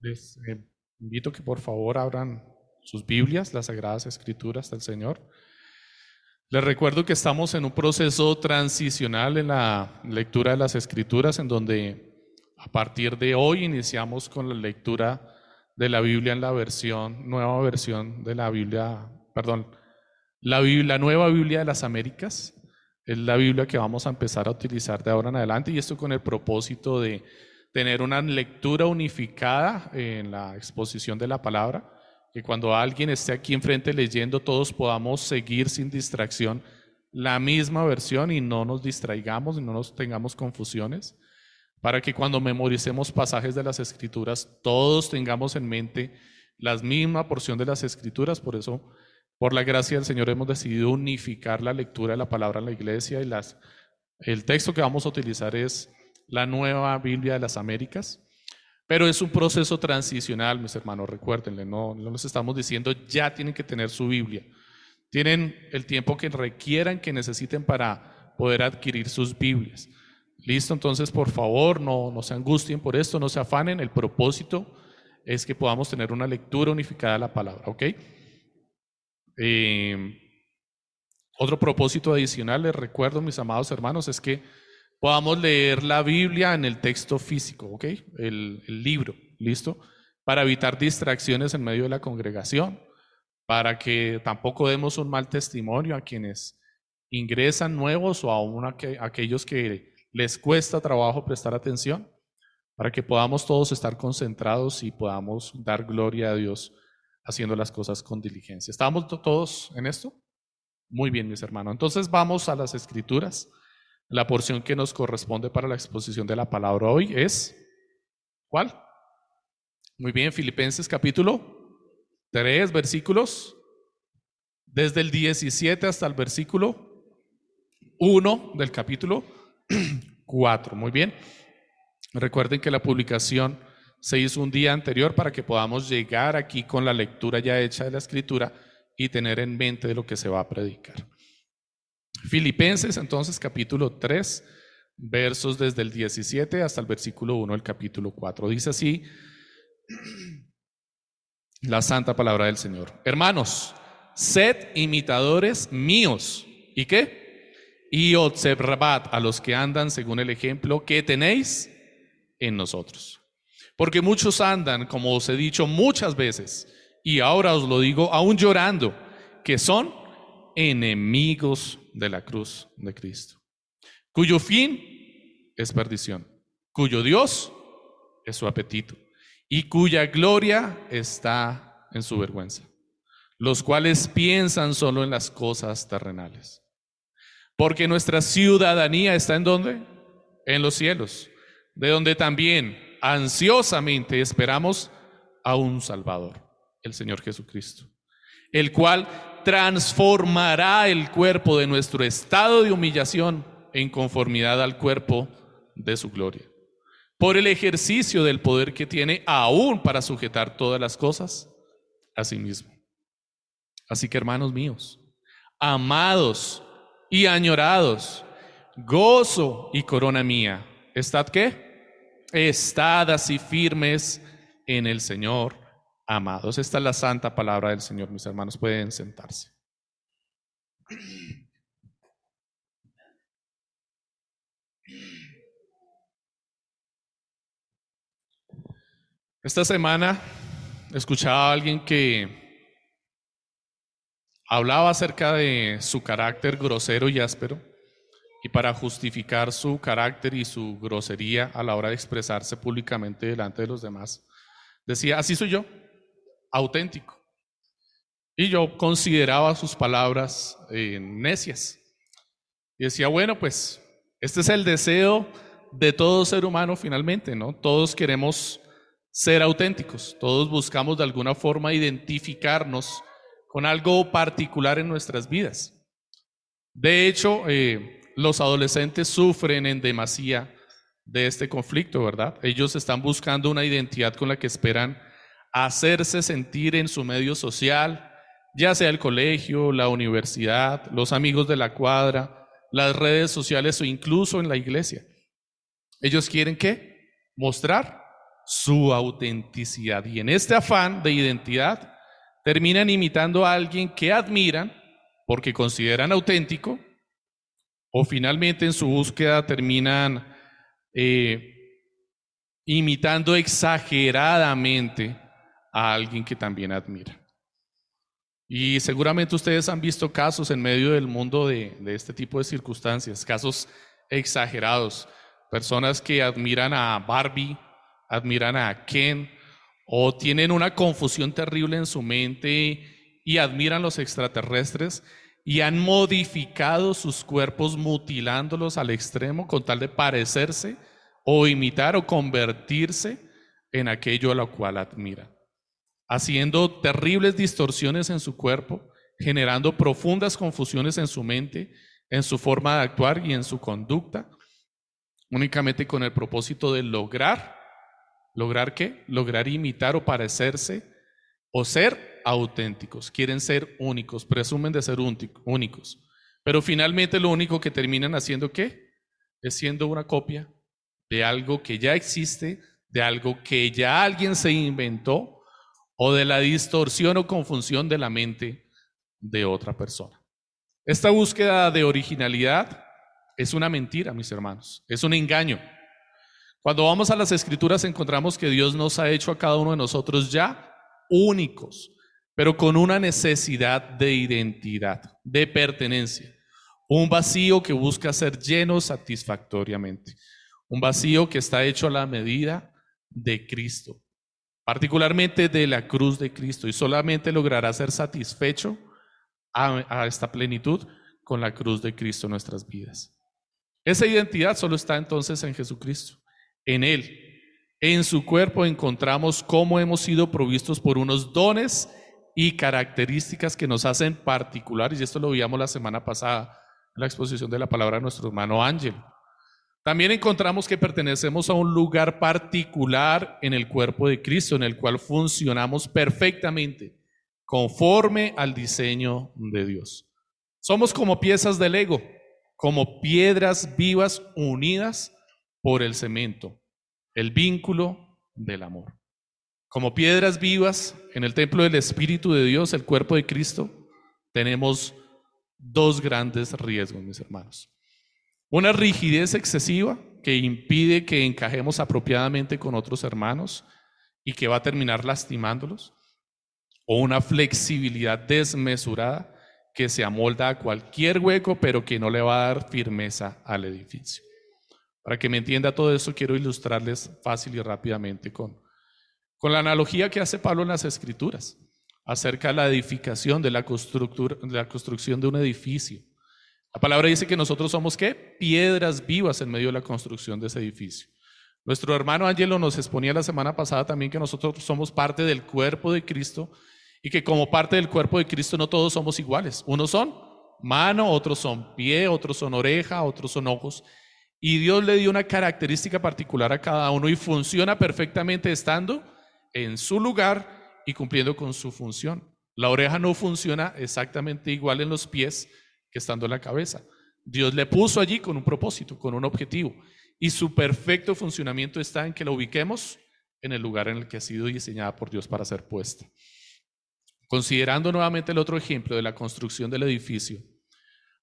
Les eh, invito que por favor abran sus Biblias, las Sagradas Escrituras del Señor. Les recuerdo que estamos en un proceso transicional en la lectura de las Escrituras, en donde a partir de hoy iniciamos con la lectura de la Biblia en la versión, nueva versión de la Biblia, perdón, la, Biblia, la nueva Biblia de las Américas. Es la Biblia que vamos a empezar a utilizar de ahora en adelante y esto con el propósito de tener una lectura unificada en la exposición de la palabra, que cuando alguien esté aquí enfrente leyendo todos podamos seguir sin distracción la misma versión y no nos distraigamos y no nos tengamos confusiones, para que cuando memoricemos pasajes de las escrituras todos tengamos en mente la misma porción de las escrituras, por eso por la gracia del Señor hemos decidido unificar la lectura de la palabra en la iglesia y las, el texto que vamos a utilizar es la nueva Biblia de las Américas. Pero es un proceso transicional, mis hermanos, recuérdenle, no, no les estamos diciendo ya tienen que tener su Biblia. Tienen el tiempo que requieran, que necesiten para poder adquirir sus Biblias. Listo, entonces por favor no, no se angustien por esto, no se afanen. El propósito es que podamos tener una lectura unificada de la palabra, ¿ok? Eh, otro propósito adicional, les recuerdo, mis amados hermanos, es que podamos leer la Biblia en el texto físico, ¿ok? El, libro, ¿listo? Para evitar distracciones en medio de la congregación, para que tampoco demos un mal testimonio a quienes ingresan nuevos o a aquellos que les cuesta trabajo prestar atención, para que podamos todos estar concentrados y podamos dar gloria a Dios haciendo las cosas con diligencia. ¿Estamos todos en esto? Muy bien, mis hermanos. Entonces vamos a las escrituras. La porción que nos corresponde para la exposición de la palabra hoy es, ¿cuál? Muy bien, Filipenses capítulo 3, versículos, desde el 17 hasta el versículo 1 del capítulo 4. Muy bien. Recuerden que la publicación se hizo un día anterior para que podamos llegar aquí con la lectura ya hecha de la escritura y tener en mente de lo que se va a predicar. Filipenses entonces capítulo 3, versos desde el 17 hasta el versículo 1 del capítulo 4. Dice así la santa palabra del Señor. Hermanos, sed imitadores míos. ¿Y qué? Y observad a los que andan según el ejemplo que tenéis en nosotros. Porque muchos andan, como os he dicho muchas veces, y ahora os lo digo aún llorando, que son enemigos de la cruz de Cristo, cuyo fin es perdición, cuyo Dios es su apetito y cuya gloria está en su vergüenza, los cuales piensan solo en las cosas terrenales. Porque nuestra ciudadanía está en donde? En los cielos, de donde también ansiosamente esperamos a un Salvador, el Señor Jesucristo, el cual transformará el cuerpo de nuestro estado de humillación en conformidad al cuerpo de su gloria, por el ejercicio del poder que tiene aún para sujetar todas las cosas a sí mismo. Así que hermanos míos, amados y añorados, gozo y corona mía, ¿estad qué? Estad así firmes en el Señor amados. Esta es la santa palabra del Señor, mis hermanos. Pueden sentarse. Esta semana escuchaba a alguien que hablaba acerca de su carácter grosero y áspero y para justificar su carácter y su grosería a la hora de expresarse públicamente delante de los demás. Decía, así soy yo, auténtico. Y yo consideraba sus palabras eh, necias. Y decía, bueno, pues este es el deseo de todo ser humano finalmente, ¿no? Todos queremos ser auténticos, todos buscamos de alguna forma identificarnos con algo particular en nuestras vidas. De hecho, eh, los adolescentes sufren en demasía de este conflicto, ¿verdad? Ellos están buscando una identidad con la que esperan hacerse sentir en su medio social, ya sea el colegio, la universidad, los amigos de la cuadra, las redes sociales o incluso en la iglesia. Ellos quieren qué? Mostrar su autenticidad. Y en este afán de identidad, terminan imitando a alguien que admiran porque consideran auténtico, o finalmente en su búsqueda terminan eh, imitando exageradamente a alguien que también admira. Y seguramente ustedes han visto casos en medio del mundo de, este tipo de circunstancias, casos exagerados, personas que admiran a Barbie, admiran a Ken, o tienen una confusión terrible en su mente y admiran los extraterrestres y han modificado sus cuerpos mutilándolos al extremo con tal de parecerse o imitar o convertirse en aquello a lo cual admira, haciendo terribles distorsiones en su cuerpo, generando profundas confusiones en su mente, en su forma de actuar y en su conducta, únicamente con el propósito de lograr, ¿lograr qué? Lograr imitar o parecerse o ser auténticos, quieren ser únicos, presumen de ser únicos, pero finalmente lo único que terminan haciendo qué? Es siendo una copia de algo que ya existe, de algo que ya alguien se inventó o de la distorsión o confusión de la mente de otra persona. Esta búsqueda de originalidad es una mentira, mis hermanos, es un engaño. Cuando vamos a las escrituras encontramos que Dios nos ha hecho a cada uno de nosotros ya únicos, pero con una necesidad de identidad, de pertenencia, un vacío que busca ser lleno satisfactoriamente. Un vacío que está hecho a la medida de Cristo, particularmente de la cruz de Cristo, y solamente logrará ser satisfecho a, esta plenitud con la cruz de Cristo en nuestras vidas. Esa identidad solo está entonces en Jesucristo, en Él. En su cuerpo encontramos cómo hemos sido provistos por unos dones y características que nos hacen particulares, y esto lo vimos la semana pasada en la exposición de la palabra de nuestro hermano Ángel. También encontramos que pertenecemos a un lugar particular en el cuerpo de Cristo, en el cual funcionamos perfectamente, conforme al diseño de Dios. Somos como piezas de Lego, como piedras vivas unidas por el cemento, el vínculo del amor. Como piedras vivas en el templo del Espíritu de Dios, el cuerpo de Cristo, tenemos dos grandes riesgos, mis hermanos. Una rigidez excesiva que impide que encajemos apropiadamente con otros hermanos y que va a terminar lastimándolos. O una flexibilidad desmesurada que se amolda a cualquier hueco, pero que no le va a dar firmeza al edificio. Para que me entienda todo eso, quiero ilustrarles fácil y rápidamente con, con la analogía que hace Pablo en las Escrituras acerca de la edificación, de la, de la construcción de un edificio. La palabra dice que nosotros somos qué? Piedras vivas en medio de la construcción de ese edificio. Nuestro hermano Angelo nos exponía la semana pasada también que nosotros somos parte del cuerpo de Cristo y que como parte del cuerpo de Cristo no todos somos iguales. Unos son mano, otros son pie, otros son oreja, otros son ojos. Y Dios le dio una característica particular a cada uno y funciona perfectamente estando en su lugar y cumpliendo con su función. La oreja no funciona exactamente igual en los pies que estando en la cabeza. Dios le puso allí con un propósito, con un objetivo. Y su perfecto funcionamiento está en que la ubiquemos en el lugar en el que ha sido diseñada por Dios para ser puesta. Considerando nuevamente el otro ejemplo de la construcción del edificio,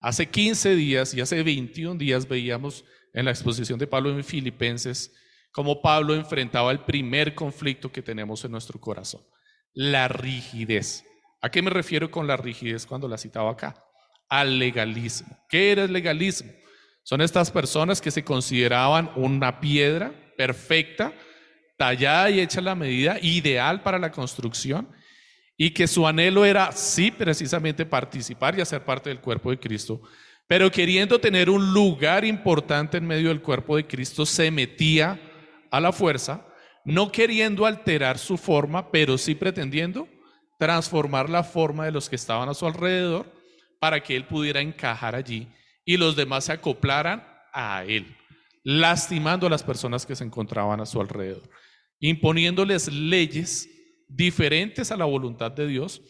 hace 15 días y hace 21 días veíamos en la exposición de Pablo en Filipenses cómo Pablo enfrentaba el primer conflicto que tenemos en nuestro corazón, la rigidez. ¿A qué me refiero con la rigidez cuando la citaba acá? Al legalismo. ¿Qué era el legalismo? Son estas personas que se consideraban una piedra perfecta, tallada y hecha a la medida, ideal para la construcción, y que su anhelo era, sí, precisamente participar y hacer parte del cuerpo de Cristo, pero queriendo tener un lugar importante en medio del cuerpo de Cristo, se metía a la fuerza, no queriendo alterar su forma, pero sí pretendiendo transformar la forma de los que estaban a su alrededor para que él pudiera encajar allí y los demás se acoplaran a él, lastimando a las personas que se encontraban a su alrededor, imponiéndoles leyes diferentes a la voluntad de Dios,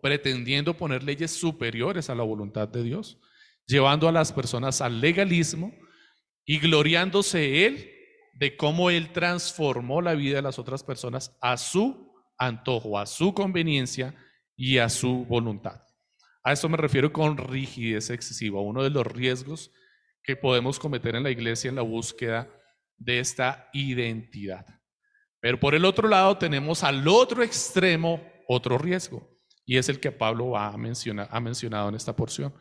pretendiendo poner leyes superiores a la voluntad de Dios, llevando a las personas al legalismo y gloriándose él de cómo Él transformó la vida de las otras personas a su antojo, a su conveniencia y a su voluntad. A esto me refiero con rigidez excesiva, uno de los riesgos que podemos cometer en la iglesia en la búsqueda de esta identidad. Pero por el otro lado tenemos al otro extremo otro riesgo, y es el que Pablo ha, mencionado en esta porción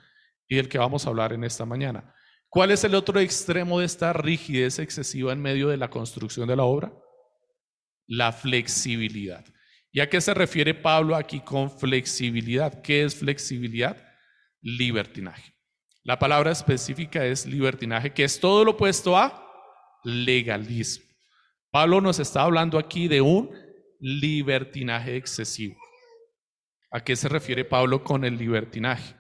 y del que vamos a hablar en esta mañana. ¿Cuál es el otro extremo de esta rigidez excesiva en medio de la construcción de la obra? La flexibilidad. ¿Y a qué se refiere Pablo aquí con flexibilidad? ¿Qué es flexibilidad? Libertinaje. La palabra específica es libertinaje, que es todo lo opuesto a legalismo. Pablo nos está hablando aquí de un libertinaje excesivo. ¿A qué se refiere Pablo con el libertinaje?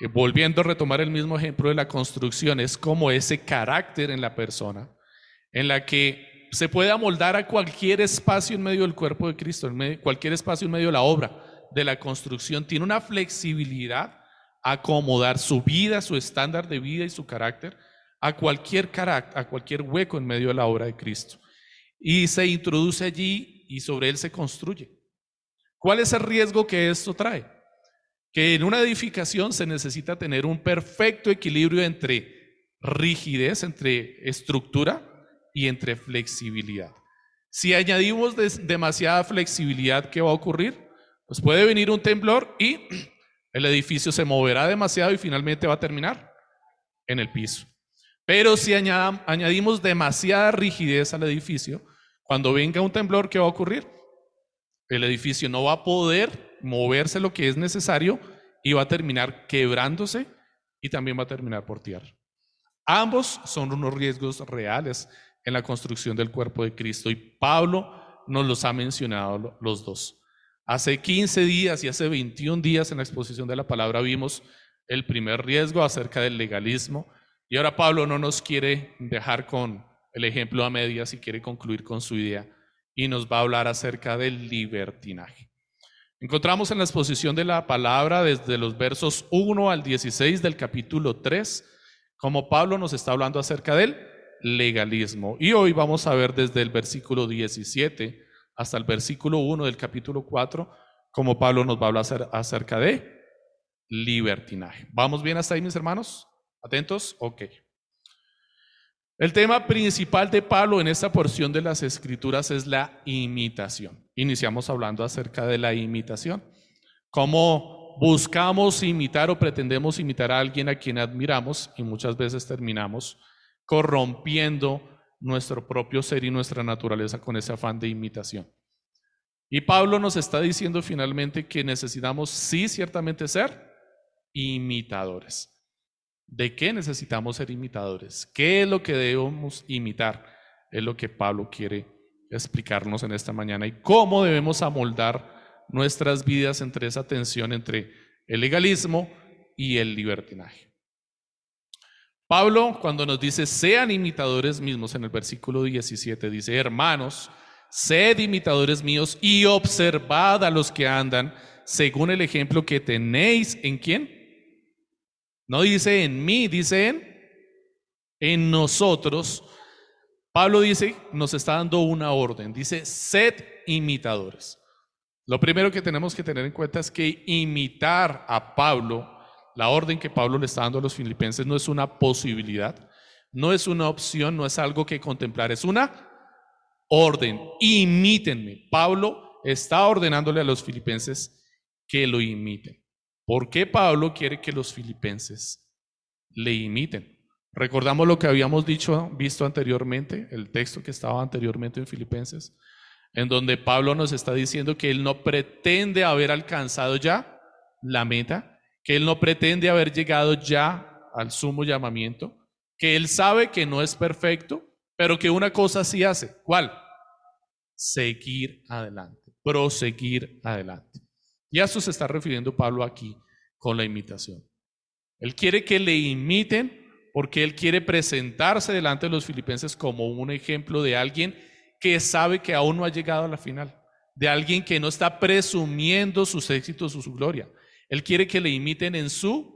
Eh, volviendo a retomar el mismo ejemplo de la construcción, es como ese carácter en la persona, en la que se puede amoldar a cualquier espacio en medio del cuerpo de Cristo, en cualquier espacio en medio de la obra de la construcción, tiene una flexibilidad acomodar su vida, su estándar de vida y su carácter a cualquier carácter, a cualquier hueco en medio de la obra de Cristo. Y se introduce allí y sobre él se construye. ¿Cuál es el riesgo que esto trae? Que en una edificación se necesita tener un perfecto equilibrio entre rigidez, entre estructura y entre flexibilidad. Si añadimos demasiada flexibilidad, ¿qué va a ocurrir? Pues puede venir un temblor y el edificio se moverá demasiado y finalmente va a terminar en el piso. Pero si añadimos demasiada rigidez al edificio, cuando venga un temblor, ¿qué va a ocurrir? El edificio no va a poder moverse lo que es necesario y va a terminar quebrándose y también va a terminar por tierra. Ambos son unos riesgos reales en la construcción del cuerpo de Cristo y Pablo nos los ha mencionado los dos. Hace 15 días y hace 21 días en la exposición de la palabra vimos el primer riesgo acerca del legalismo y ahora Pablo no nos quiere dejar con el ejemplo a medias y quiere concluir con su idea y nos va a hablar acerca del libertinaje. Encontramos en la exposición de la palabra desde los versos 1 al 16 del capítulo 3, como Pablo nos está hablando acerca del legalismo. Y hoy vamos a ver desde el versículo 17 hasta el versículo 1 del capítulo 4, como Pablo nos va a hablar acerca de libertinaje. ¿Vamos bien hasta ahí, mis hermanos? ¿Atentos? Ok. El tema principal de Pablo en esta porción de las escrituras es la imitación. Iniciamos hablando acerca de la imitación. Cómo buscamos imitar o pretendemos imitar a alguien a quien admiramos y muchas veces terminamos corrompiendo nuestro propio ser y nuestra naturaleza con ese afán de imitación. Y Pablo nos está diciendo finalmente que necesitamos, sí, ciertamente ser imitadores. ¿De qué necesitamos ser imitadores? ¿Qué es lo que debemos imitar? Es lo que Pablo quiere explicarnos en esta mañana y cómo debemos amoldar nuestras vidas entre esa tensión entre el legalismo y el libertinaje. Pablo, cuando nos dice sean imitadores mismos en el versículo 17, dice, hermanos, sed imitadores míos y observad a los que andan según el ejemplo que tenéis en quién? No dice en mí, dice en, en nosotros. Pablo dice, nos está dando una orden. Dice, sed imitadores. Lo primero que tenemos que tener en cuenta es que imitar a Pablo, la orden que Pablo le está dando a los filipenses, no es una posibilidad, no es una opción, no es algo que contemplar, es una orden. Imítenme. Pablo está ordenándole a los filipenses que lo imiten. ¿Por qué Pablo quiere que los filipenses le imiten? Recordamos lo que habíamos dicho, visto anteriormente, el texto que estaba anteriormente en Filipenses, en donde Pablo nos está diciendo que él no pretende haber alcanzado ya la meta, que él no pretende haber llegado ya al sumo llamamiento, que él sabe que no es perfecto, pero que una cosa sí hace. ¿Cuál? Seguir adelante, proseguir adelante. Y a eso se está refiriendo Pablo aquí con la imitación. Él quiere que le imiten porque él quiere presentarse delante de los filipenses como un ejemplo de alguien que sabe que aún no ha llegado a la final, de alguien que no está presumiendo sus éxitos o su gloria. Él quiere que le imiten en su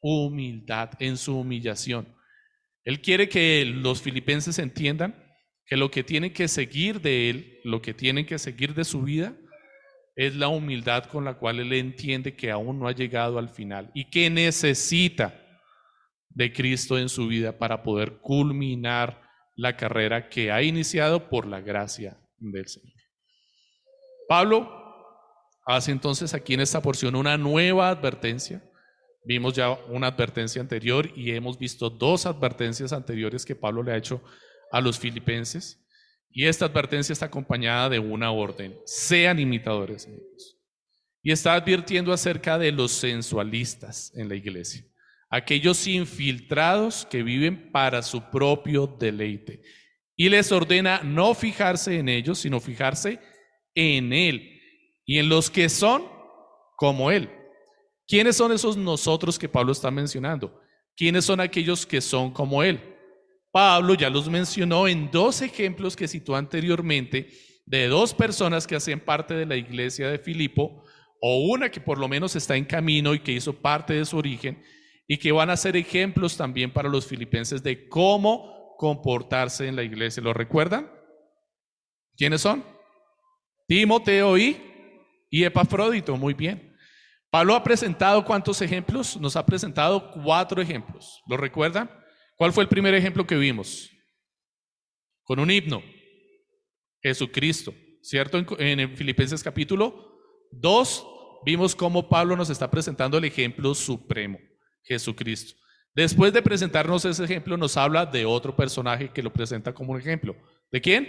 humildad, en su humillación. Él quiere que los filipenses entiendan que lo que tienen que seguir de él, lo que tienen que seguir de su vida, es la humildad con la cual él entiende que aún no ha llegado al final y que necesita de Cristo en su vida para poder culminar la carrera que ha iniciado por la gracia del Señor. Pablo hace entonces aquí en esta porción una nueva advertencia. Vimos ya una advertencia anterior y hemos visto dos advertencias anteriores que Pablo le ha hecho a los filipenses. Y esta advertencia está acompañada de una orden. Sean imitadores. Y está advirtiendo acerca de los sensualistas en la iglesia. Aquellos infiltrados que viven para su propio deleite. Y les ordena no fijarse en ellos, sino fijarse en Él y en los que son como Él. ¿Quiénes son esos nosotros que Pablo está mencionando? ¿Quiénes son aquellos que son como Él? Pablo ya los mencionó en dos ejemplos que citó anteriormente de dos personas que hacían parte de la iglesia de Filipo, o una que por lo menos está en camino y que hizo parte de su origen, y que van a ser ejemplos también para los filipenses de cómo comportarse en la iglesia. ¿Lo recuerdan? ¿Quiénes son? Timoteo y, y Epafrodito, muy bien. Pablo ha presentado cuántos ejemplos? Nos ha presentado cuatro ejemplos. ¿Lo recuerdan? ¿Cuál fue el primer ejemplo que vimos? Con un himno. Jesucristo, ¿cierto? En, Filipenses capítulo 2 vimos cómo Pablo nos está presentando el ejemplo supremo, Jesucristo. Después de presentarnos ese ejemplo, nos habla de otro personaje que lo presenta como un ejemplo. ¿De quién?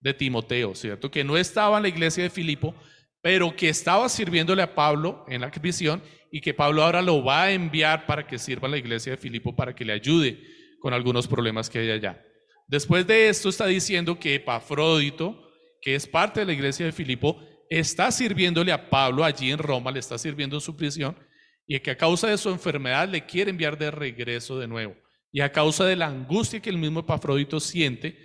De Timoteo, ¿cierto? Que no estaba en la iglesia de Filipo, pero que estaba sirviéndole a Pablo en la visión y que Pablo ahora lo va a enviar para que sirva a la iglesia de Filipo para que le ayude con algunos problemas que hay allá. Después de esto está diciendo que Epafrodito, que es parte de la iglesia de Filipo, está sirviéndole a Pablo allí en Roma, le está sirviendo en su prisión y que a causa de su enfermedad le quiere enviar de regreso de nuevo. Y a causa de la angustia que el mismo Epafrodito siente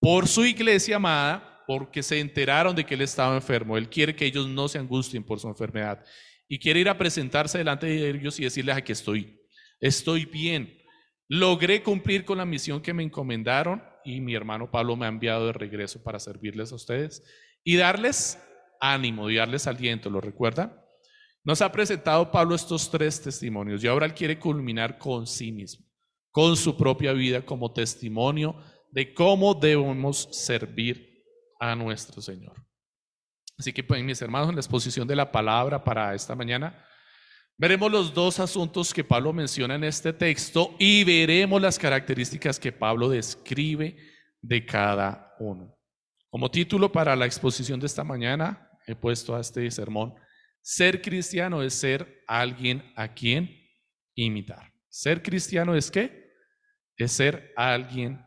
por su iglesia amada, porque se enteraron de que él estaba enfermo, él quiere que ellos no se angustien por su enfermedad. Y quiere ir a presentarse delante de ellos y decirles aquí estoy, estoy bien, logré cumplir con la misión que me encomendaron y mi hermano Pablo me ha enviado de regreso para servirles a ustedes y darles ánimo y darles aliento, ¿lo recuerdan? Nos ha presentado Pablo estos tres testimonios y ahora él quiere culminar con sí mismo, con su propia vida como testimonio de cómo debemos servir a nuestro Señor. Así que, pues, mis hermanos, en la exposición de la palabra para esta mañana, veremos los dos asuntos que Pablo menciona en este texto y veremos las características que Pablo describe de cada uno. Como título para la exposición de esta mañana, he puesto a este sermón, ser cristiano es ser alguien a quien imitar. Ser cristiano es qué? Es ser alguien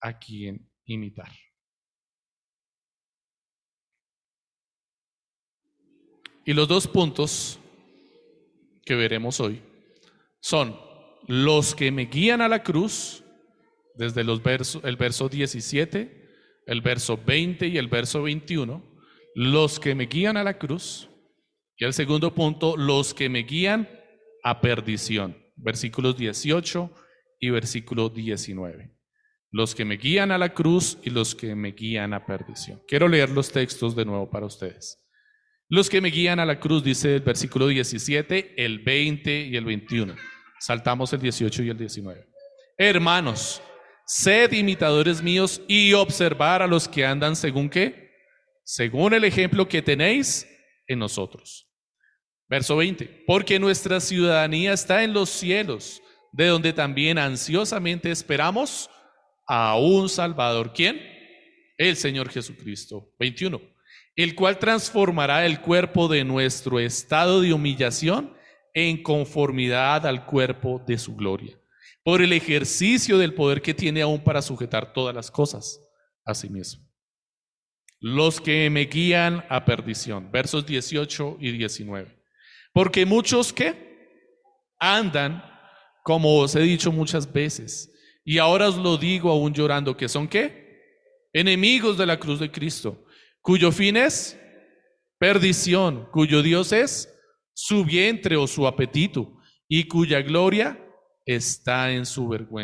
a quien imitar. Y los dos puntos que veremos hoy son los que me guían a la cruz, desde los versos, el verso 17, el verso 20 y el verso 21, los que me guían a la cruz, y el segundo punto, los que me guían a perdición, versículos 18 y versículo 19. Los que me guían a la cruz y los que me guían a perdición. Quiero leer los textos de nuevo para ustedes. Los que me guían a la cruz, dice el versículo 17, el 20 y el 21. Saltamos el 18 y el 19. Hermanos, sed imitadores míos y observar a los que andan según qué? Según el ejemplo que tenéis en nosotros. Verso 20. Porque nuestra ciudadanía está en los cielos, de donde también ansiosamente esperamos a un Salvador. ¿Quién? El Señor Jesucristo. 21 el cual transformará el cuerpo de nuestro estado de humillación en conformidad al cuerpo de su gloria, por el ejercicio del poder que tiene aún para sujetar todas las cosas a sí mismo. Los que me guían a perdición, versos 18 y 19. Porque muchos que andan, como os he dicho muchas veces, y ahora os lo digo aún llorando, que son qué? Enemigos de la cruz de Cristo cuyo fin es perdición, cuyo Dios es su vientre o su apetito, y cuya gloria está en su vergüenza.